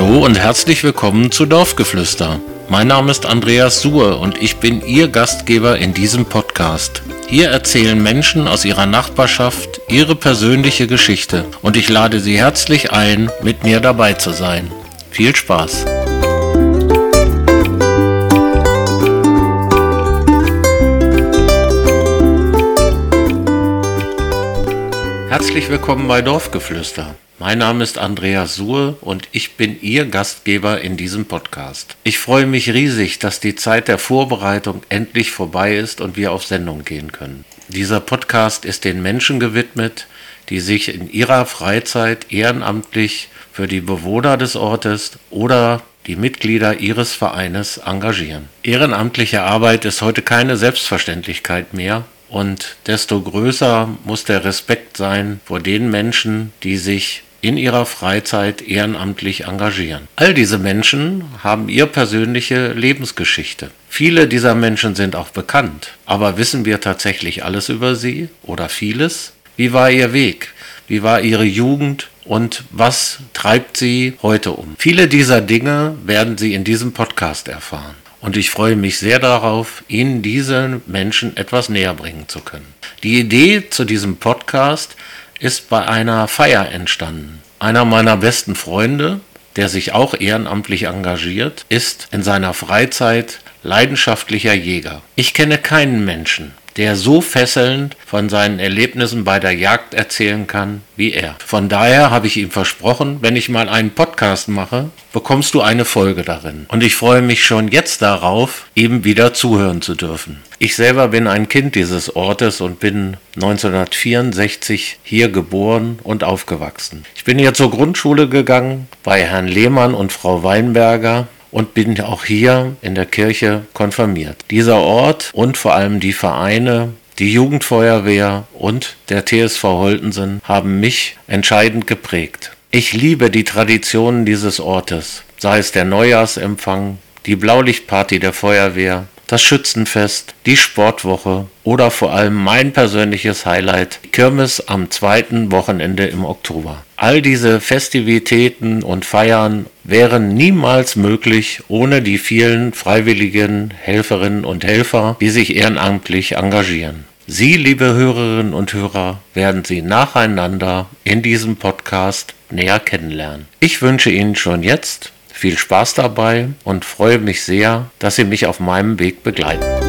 und herzlich willkommen zu Dorfgeflüster. Mein Name ist Andreas Suhr und ich bin Ihr Gastgeber in diesem Podcast. Hier erzählen Menschen aus ihrer Nachbarschaft ihre persönliche Geschichte und ich lade Sie herzlich ein, mit mir dabei zu sein. Viel Spaß! Herzlich willkommen bei Dorfgeflüster. Mein Name ist Andreas Suhr und ich bin Ihr Gastgeber in diesem Podcast. Ich freue mich riesig, dass die Zeit der Vorbereitung endlich vorbei ist und wir auf Sendung gehen können. Dieser Podcast ist den Menschen gewidmet, die sich in ihrer Freizeit ehrenamtlich für die Bewohner des Ortes oder die Mitglieder ihres Vereines engagieren. Ehrenamtliche Arbeit ist heute keine Selbstverständlichkeit mehr und desto größer muss der Respekt sein vor den Menschen, die sich in ihrer Freizeit ehrenamtlich engagieren. All diese Menschen haben ihre persönliche Lebensgeschichte. Viele dieser Menschen sind auch bekannt, aber wissen wir tatsächlich alles über sie oder vieles? Wie war ihr Weg? Wie war ihre Jugend? Und was treibt sie heute um? Viele dieser Dinge werden Sie in diesem Podcast erfahren. Und ich freue mich sehr darauf, Ihnen diese Menschen etwas näher bringen zu können. Die Idee zu diesem Podcast ist bei einer Feier entstanden. Einer meiner besten Freunde, der sich auch ehrenamtlich engagiert, ist in seiner Freizeit leidenschaftlicher Jäger. Ich kenne keinen Menschen, der so fesselnd von seinen Erlebnissen bei der Jagd erzählen kann wie er. Von daher habe ich ihm versprochen, wenn ich mal einen Podcast mache, bekommst du eine Folge darin. Und ich freue mich schon jetzt darauf, ihm wieder zuhören zu dürfen. Ich selber bin ein Kind dieses Ortes und bin 1964 hier geboren und aufgewachsen. Ich bin hier zur Grundschule gegangen bei Herrn Lehmann und Frau Weinberger und bin auch hier in der Kirche konfirmiert. Dieser Ort und vor allem die Vereine, die Jugendfeuerwehr und der TSV Holtensen haben mich entscheidend geprägt. Ich liebe die Traditionen dieses Ortes, sei es der Neujahrsempfang, die Blaulichtparty der Feuerwehr, das Schützenfest, die Sportwoche oder vor allem mein persönliches Highlight, Kirmes am zweiten Wochenende im Oktober. All diese Festivitäten und Feiern wären niemals möglich ohne die vielen freiwilligen Helferinnen und Helfer, die sich ehrenamtlich engagieren. Sie, liebe Hörerinnen und Hörer, werden Sie nacheinander in diesem Podcast näher kennenlernen. Ich wünsche Ihnen schon jetzt viel Spaß dabei und freue mich sehr, dass Sie mich auf meinem Weg begleiten.